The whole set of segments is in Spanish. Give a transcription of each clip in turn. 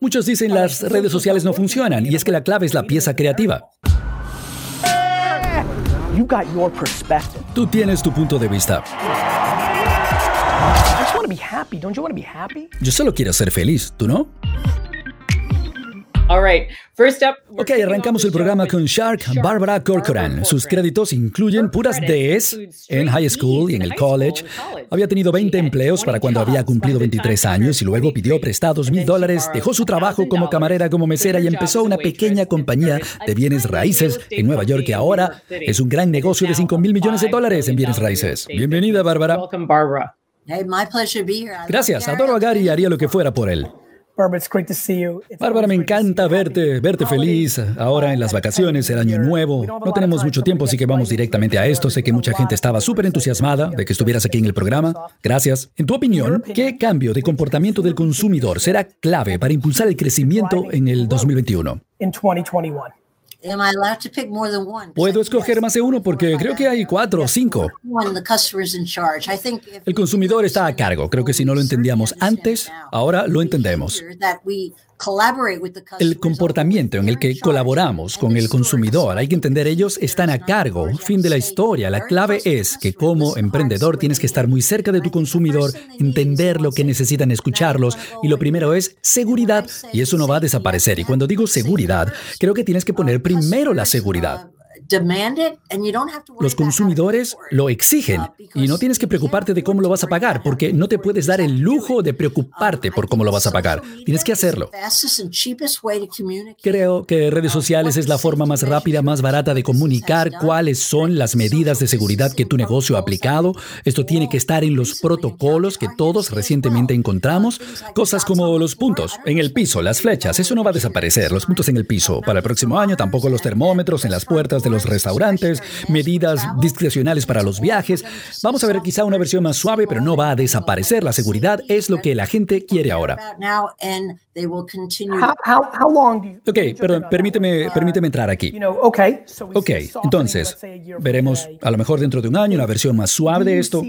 Muchos dicen las redes sociales no funcionan y es que la clave es la pieza creativa. Tú tienes tu punto de vista. Yo solo quiero ser feliz, ¿tú no? Ok, arrancamos el programa con Shark Barbara Corcoran. Sus créditos incluyen puras Ds en high school y en el college. Había tenido 20 empleos para cuando había cumplido 23 años y luego pidió prestados mil dólares, dejó su trabajo como camarera, como mesera y empezó una pequeña compañía de bienes raíces en Nueva York que ahora es un gran negocio de 5 mil millones de dólares en bienes raíces. Bienvenida, Bárbara. Gracias, adoro a Gary y haría lo que fuera por él. Bárbara, me encanta verte, verte feliz ahora en las vacaciones, el año nuevo. No tenemos mucho tiempo, así que vamos directamente a esto. Sé que mucha gente estaba súper entusiasmada de que estuvieras aquí en el programa. Gracias. En tu opinión, ¿qué cambio de comportamiento del consumidor será clave para impulsar el crecimiento en el 2021? Puedo escoger más de uno porque creo que hay cuatro o cinco. El consumidor está a cargo. Creo que si no lo entendíamos antes, ahora lo entendemos. El comportamiento en el que colaboramos con el consumidor, hay que entender, ellos están a cargo. Fin de la historia. La clave es que como emprendedor tienes que estar muy cerca de tu consumidor, entender lo que necesitan escucharlos y lo primero es seguridad y eso no va a desaparecer. Y cuando digo seguridad, creo que tienes que poner primero la seguridad. Los consumidores lo exigen uh, y no tienes que preocuparte de cómo lo vas a pagar porque no te puedes dar el lujo de preocuparte por cómo lo vas a pagar. Tienes que hacerlo. Creo que redes sociales es la forma más rápida, más barata de comunicar cuáles son las medidas de seguridad que tu negocio ha aplicado. Esto tiene que estar en los protocolos que todos recientemente encontramos. Cosas como los puntos en el piso, las flechas, eso no va a desaparecer. Los puntos en el piso. Para el próximo año tampoco los termómetros en las puertas de los restaurantes, medidas discrecionales para los viajes. Vamos a ver quizá una versión más suave, pero no va a desaparecer. La seguridad es lo que la gente quiere ahora. Ok, perdón, permíteme, permíteme entrar aquí. Ok, entonces, veremos a lo mejor dentro de un año una versión más suave de esto.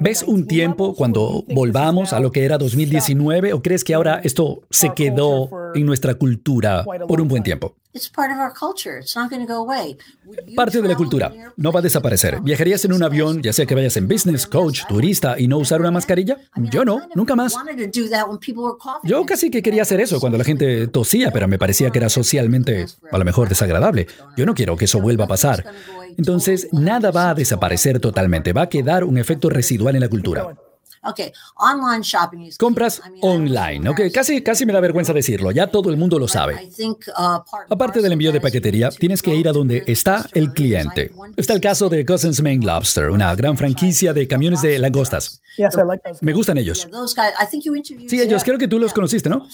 ¿Ves un tiempo cuando volvamos a lo que era 2019 o crees que ahora esto se quedó en nuestra cultura por un buen tiempo? Parte de la cultura. No va a desaparecer. ¿Viajarías en un avión, ya sea que vayas en business, coach, turista, y no usar una mascarilla? Yo no, nunca más. Yo casi que quería hacer eso cuando la gente tosía, pero me parecía que era socialmente, a lo mejor, desagradable. Yo no quiero que eso vuelva a pasar. Entonces, nada va a desaparecer totalmente. Va a quedar un efecto residual en la cultura. Compras online, ok, casi, casi me da vergüenza decirlo, ya todo el mundo lo sabe. Uh, Aparte del envío de paquetería, tienes que ir a donde está el cliente. Está el caso de Cousins Main Lobster, una gran franquicia de camiones de langostas. Me gustan ellos. Sí, ellos, creo que tú los conociste, ¿no?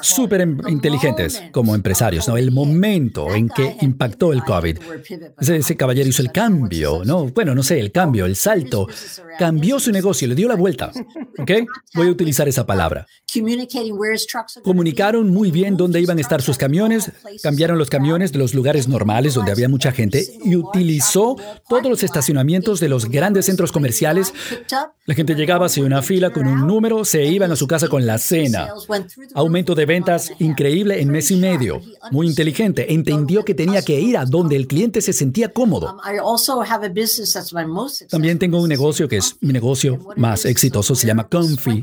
Súper em, inteligentes como empresarios, ¿no? El momento en que impactó el COVID. Ese, ese, caballero hizo el cambio, ¿no? Bueno, no sé, el cambio, el salto. Cambió su negocio, le dio la vuelta. ¿Ok? Voy a utilizar esa palabra. Comunicaron muy bien dónde iban a estar sus camiones, cambiaron los camiones de los lugares normales donde había mucha gente y utilizó todos los estacionamientos de los grandes centros comerciales la gente llegaba hacia una fila con un número, se iban a su casa con la cena. Aumento de ventas increíble en mes y medio. Muy inteligente. Entendió que tenía que ir a donde el cliente se sentía cómodo. También tengo un negocio que es mi negocio más exitoso. Se llama Comfy.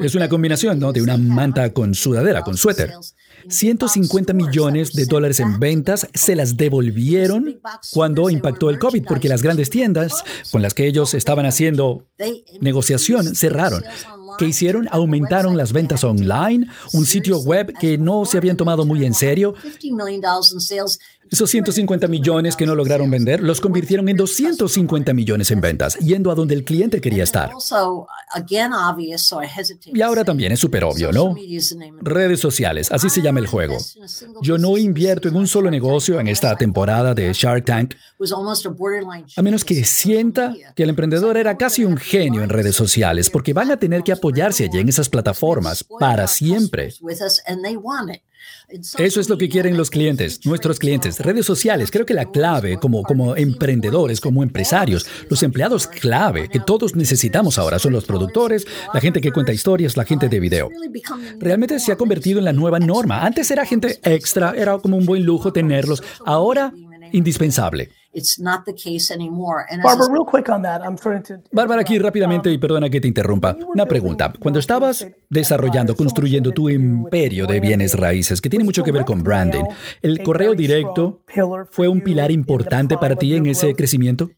Es una combinación ¿no? de una manta con sudadera, con suéter. 150 millones de dólares en ventas se las devolvieron cuando impactó el COVID, porque las grandes tiendas con las que ellos estaban haciendo negociación cerraron. ¿Qué hicieron? Aumentaron las ventas online, un sitio web que no se habían tomado muy en serio. Esos 150 millones que no lograron vender los convirtieron en 250 millones en ventas, yendo a donde el cliente quería estar. Y ahora también es súper obvio, ¿no? Redes sociales, así se llama el juego. Yo no invierto en un solo negocio en esta temporada de Shark Tank, a menos que sienta que el emprendedor era casi un genio en redes sociales, porque van a tener que apoyarse allí en esas plataformas para siempre. Eso es lo que quieren los clientes, nuestros clientes. Redes sociales, creo que la clave como, como emprendedores, como empresarios, los empleados clave que todos necesitamos ahora son los productores, la gente que cuenta historias, la gente de video. Realmente se ha convertido en la nueva norma. Antes era gente extra, era como un buen lujo tenerlos. Ahora, indispensable. Bárbara, aquí rápidamente, y perdona que te interrumpa. Una pregunta. Cuando estabas desarrollando, construyendo tu imperio de bienes raíces, que tiene mucho que ver con branding, ¿el correo directo fue un pilar importante para ti en ese crecimiento?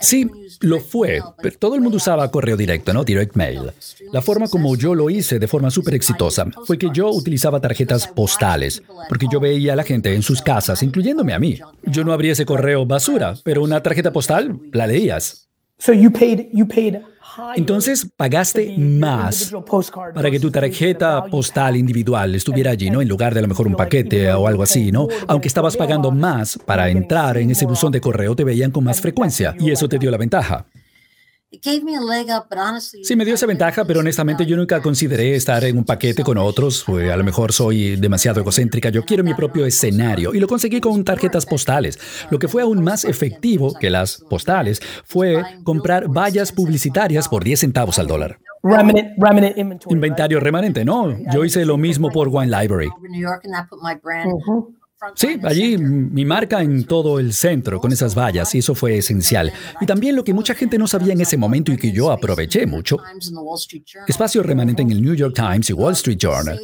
Sí, lo fue, pero todo el mundo usaba correo directo, ¿no? Direct mail. La forma como yo lo hice de forma súper exitosa fue que yo utilizaba tarjetas postales, porque yo veía a la gente en sus casas, incluyéndome a mí. Yo no abría ese correo basura, pero una tarjeta postal la leías. Entonces pagaste más para que tu tarjeta postal individual estuviera allí, ¿no? En lugar de a lo mejor un paquete o algo así, ¿no? Aunque estabas pagando más para entrar en ese buzón de correo, te veían con más frecuencia y eso te dio la ventaja. Sí, me dio esa ventaja, pero honestamente yo nunca consideré estar en un paquete con otros. a lo mejor soy demasiado egocéntrica. Yo quiero mi propio escenario y lo conseguí con tarjetas postales. Lo que fue aún más efectivo que las postales fue comprar vallas publicitarias por 10 centavos al dólar. Inventario remanente, no. Yo hice lo mismo por Wine Library. Sí, allí mi marca en todo el centro, con esas vallas, y eso fue esencial. Y también lo que mucha gente no sabía en ese momento y que yo aproveché mucho, espacio remanente en el New York Times y Wall Street Journal,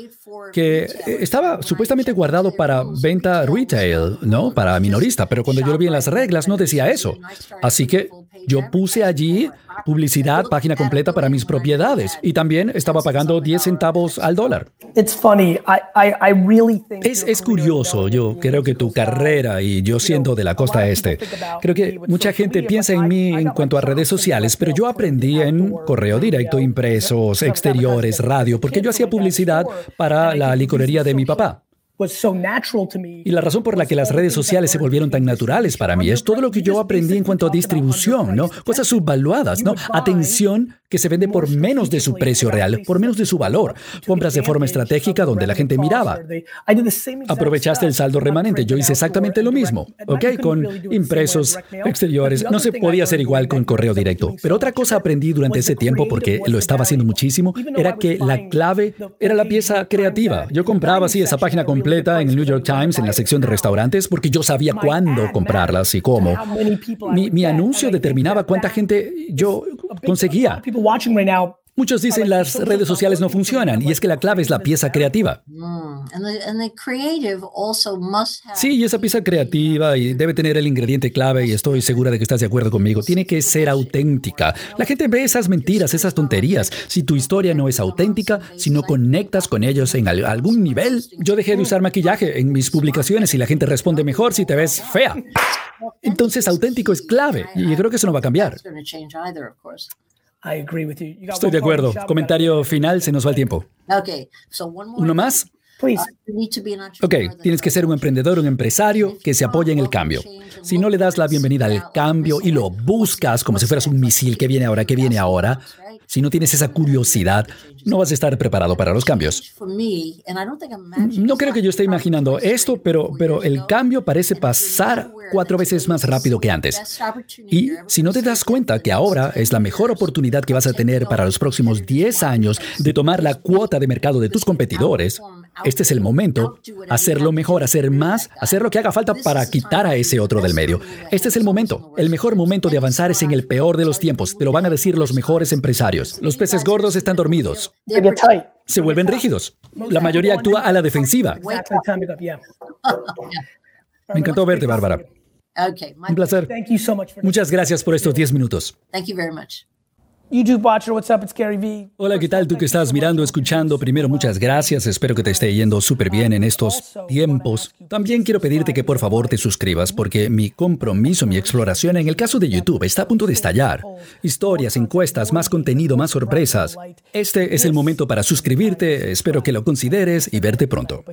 que estaba supuestamente guardado para venta retail, ¿no? Para minorista, pero cuando yo lo vi en las reglas no decía eso. Así que yo puse allí publicidad, página completa para mis propiedades y también estaba pagando 10 centavos al dólar. Es, es curioso, yo creo que tu carrera y yo siendo de la costa este, creo que mucha gente piensa en mí en cuanto a redes sociales, pero yo aprendí en correo directo, impresos, exteriores, radio, porque yo hacía publicidad para la licorería de mi papá. Y la razón por la que las redes sociales se volvieron tan naturales para mí es todo lo que yo aprendí en cuanto a distribución, ¿no? Cosas subvaluadas, ¿no? Atención que se vende por menos de su precio real, por menos de su valor. Compras de forma estratégica donde la gente miraba. Aprovechaste el saldo remanente. Yo hice exactamente lo mismo, ¿ok? Con impresos exteriores. No se podía hacer igual con correo directo. Pero otra cosa aprendí durante ese tiempo, porque lo estaba haciendo muchísimo, era que la clave era la pieza creativa. Yo compraba así esa página completa en el New York Times, en la sección de restaurantes, porque yo sabía cuándo comprarlas y cómo. Mi, mi anuncio determinaba cuánta gente yo conseguía Muchos dicen las redes sociales no funcionan y es que la clave es la pieza creativa. Mm, sí, y esa pieza creativa y debe tener el ingrediente clave y estoy segura de que estás de acuerdo conmigo. Tiene que ser auténtica. La gente ve esas mentiras, esas tonterías. Si tu historia no es auténtica, si no conectas con ellos en algún nivel, yo dejé de usar maquillaje en mis publicaciones y la gente responde mejor si te ves fea. Entonces, auténtico es clave y yo creo que eso no va a cambiar. Estoy de acuerdo. Comentario final, se nos va el tiempo. ¿Uno más? Ok, tienes que ser un emprendedor, un empresario que se apoya en el cambio. Si no le das la bienvenida al cambio y lo buscas como si fueras un misil que viene ahora, que viene ahora, si no tienes esa curiosidad, no vas a estar preparado para los cambios. No creo que yo esté imaginando esto, pero, pero el cambio parece pasar cuatro veces más rápido que antes. Y si no te das cuenta que ahora es la mejor oportunidad que vas a tener para los próximos 10 años de tomar la cuota de mercado de tus competidores, este es el momento, hacerlo mejor, hacer más, hacer lo que haga falta para quitar a ese otro del medio. Este es el momento. El mejor momento de avanzar es en el peor de los tiempos. Te lo van a decir los mejores empresarios. Los peces gordos están dormidos. Se vuelven rígidos. La mayoría actúa a la defensiva. Me encantó verte, Bárbara. Un placer. Muchas gracias por estos 10 minutos. YouTube watcher, what's up? It's Gary V. Hola, ¿qué tal? Tú que estás mirando, escuchando. Primero, muchas gracias. Espero que te esté yendo súper bien en estos tiempos. También quiero pedirte que por favor te suscribas porque mi compromiso, mi exploración en el caso de YouTube está a punto de estallar. Historias, encuestas, más contenido, más sorpresas. Este es el momento para suscribirte. Espero que lo consideres y verte pronto.